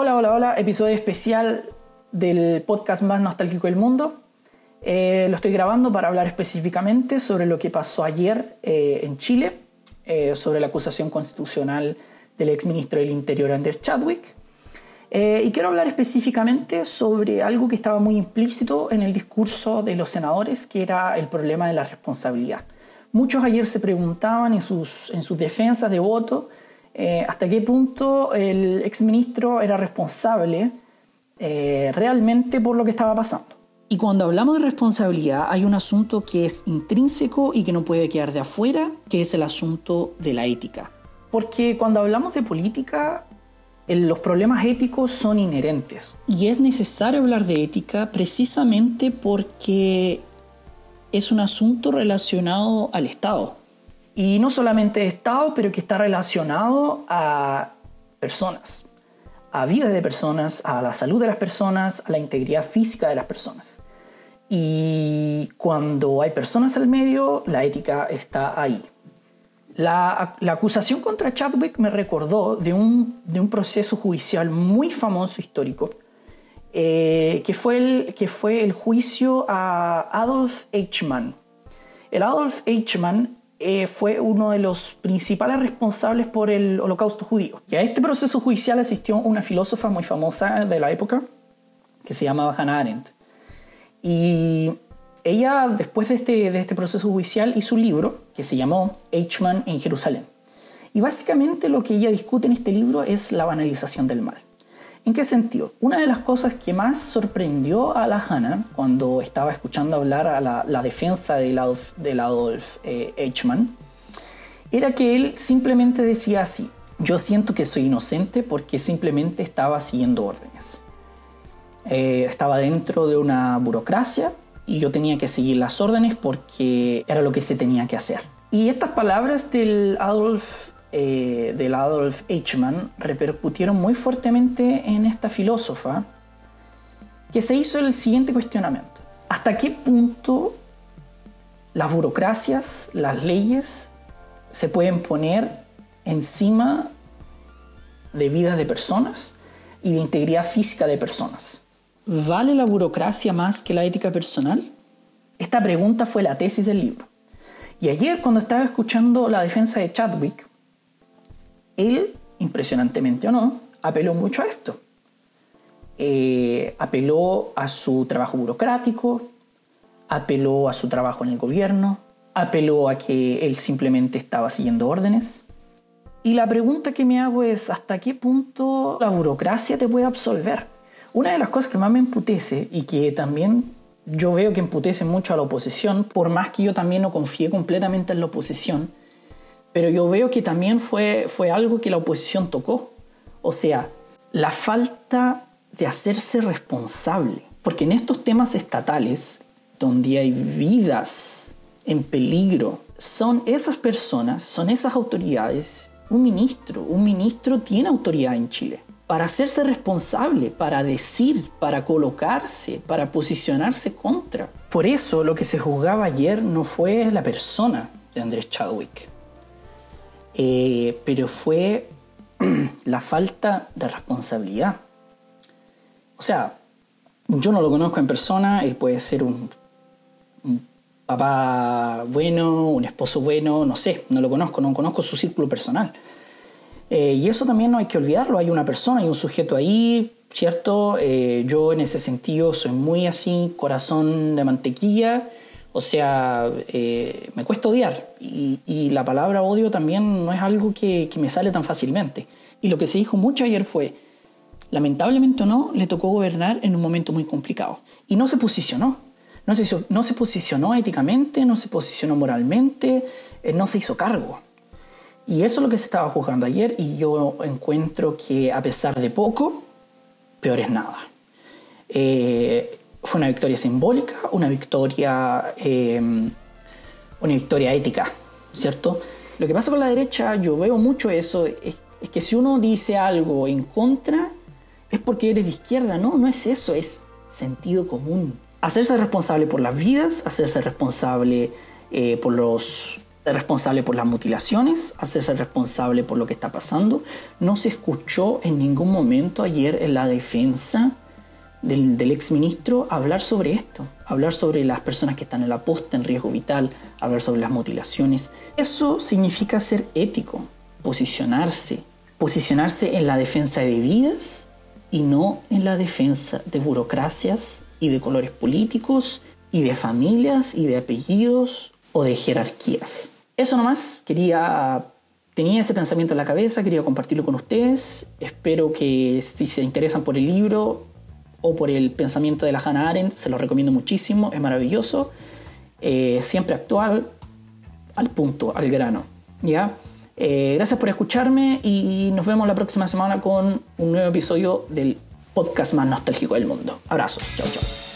Hola, hola, hola, episodio especial del podcast más nostálgico del mundo. Eh, lo estoy grabando para hablar específicamente sobre lo que pasó ayer eh, en Chile, eh, sobre la acusación constitucional del exministro del Interior, Anders Chadwick. y quiero hablar específicamente sobre algo que estaba muy implícito en el discurso de los senadores, que era el problema de la responsabilidad. Muchos ayer se preguntaban en sus, en sus defensas de voto hasta qué punto el exministro era responsable realmente por lo que estaba pasando. Y cuando hablamos de responsabilidad hay un asunto que es intrínseco y que no puede quedar de afuera, que es el asunto de la ética. Porque cuando hablamos de política, los problemas éticos son inherentes. Y es necesario hablar de ética precisamente porque es un asunto relacionado al Estado. Y no solamente Estado, pero que está relacionado a personas a vida de personas, a la salud de las personas, a la integridad física de las personas. Y cuando hay personas al medio, la ética está ahí. La, acusación contra Chadwick me recordó de un, de un proceso judicial muy famoso histórico, eh, que, fue el, que fue el juicio a Adolf Eichmann. El Adolf Eichmann eh, fue uno de los principales responsables por el holocausto judío. Y a este proceso judicial asistió una filósofa muy famosa de la época que se llamaba Hannah Arendt. Y ella, después de este, de este proceso judicial, hizo un libro que se llamó Eichmann en Jerusalén. Y básicamente lo que ella discute en este libro es la banalización del mal. ¿En qué sentido? Una de las cosas que más sorprendió a la Hannah cuando estaba escuchando hablar a la, defensa del Adolf, del Adolf eh, Eichmann era que él simplemente decía así, yo siento que soy inocente porque simplemente estaba siguiendo órdenes. Eh, estaba dentro de una burocracia y yo tenía que seguir las órdenes porque era lo que se tenía que hacer. Y estas palabras del Adolf eh, del Adolf Eichmann repercutieron muy fuertemente en esta filósofa que se hizo el siguiente cuestionamiento. ¿Hasta qué punto las burocracias, las leyes, se pueden poner encima de vidas de personas y de integridad física de personas? ¿Vale la burocracia más que la ética personal? Esta pregunta fue la tesis del libro. Y ayer cuando estaba escuchando la defensa de Chadwick, él, impresionantemente o no, apeló mucho a esto. Eh, apeló a su trabajo burocrático, apeló a su trabajo en el gobierno, apeló a que él simplemente estaba siguiendo órdenes. Y la pregunta que me hago es, ¿hasta qué punto la burocracia te puede absolver? Una de las cosas que más me emputece y que también yo veo que emputece mucho a la oposición, por más que yo también no confíe completamente en la oposición, pero yo veo que también fue, fue algo que la oposición tocó. O sea, la falta de hacerse responsable. Porque en estos temas estatales, donde hay vidas en peligro, son esas personas, son esas autoridades, un ministro, un ministro tiene autoridad en Chile para hacerse responsable, para decir, para colocarse, para posicionarse contra. Por eso lo que se juzgaba ayer no fue la persona de Andrés Chadwick, eh, pero fue la falta de responsabilidad. O sea, yo no lo conozco en persona, él puede ser un, papá bueno, un esposo bueno, no sé, no lo conozco, no conozco su círculo personal. Eh, y eso también no hay que olvidarlo, hay una persona, hay un sujeto ahí, ¿cierto? Eh, yo en ese sentido soy muy así, corazón de mantequilla, o sea, eh, me cuesta odiar y, la palabra odio también no es algo que, me sale tan fácilmente. Y lo que se dijo mucho ayer fue, lamentablemente o no, le tocó gobernar en un momento muy complicado. Y no se posicionó. No se, no se posicionó éticamente, no se posicionó moralmente, eh, no se hizo cargo. Y eso es lo que se estaba juzgando ayer y yo encuentro que a pesar de poco, peor es nada. Eh, fue una victoria simbólica, una victoria, eh, una victoria ética, ¿cierto? Lo que pasa con la derecha, yo veo mucho eso, es, que si uno dice algo en contra, es porque eres de izquierda, no, no es eso, es sentido común. Hacerse responsable por las vidas, hacerse responsable eh, por, los, responsable por las mutilaciones, hacerse responsable por lo que está pasando. No se escuchó en ningún momento ayer en la defensa del, del exministro hablar sobre esto, hablar sobre las personas que están en la posta en riesgo vital, hablar sobre las mutilaciones. Eso significa ser ético, posicionarse, posicionarse en la defensa de vidas y no en la defensa de burocracias y de colores políticos y de familias y de apellidos o de jerarquías. Eso nomás, quería tenía ese pensamiento en la cabeza, quería compartirlo con ustedes. Espero que si se interesan por el libro o por el pensamiento de la Hannah Arendt, se lo recomiendo muchísimo, es maravilloso, eh, siempre actual, al punto, al grano. ¿ya? Eh, gracias por escucharme y nos vemos la próxima semana con un nuevo episodio del podcast más nostálgico del mundo. Abrazos, chao, chao.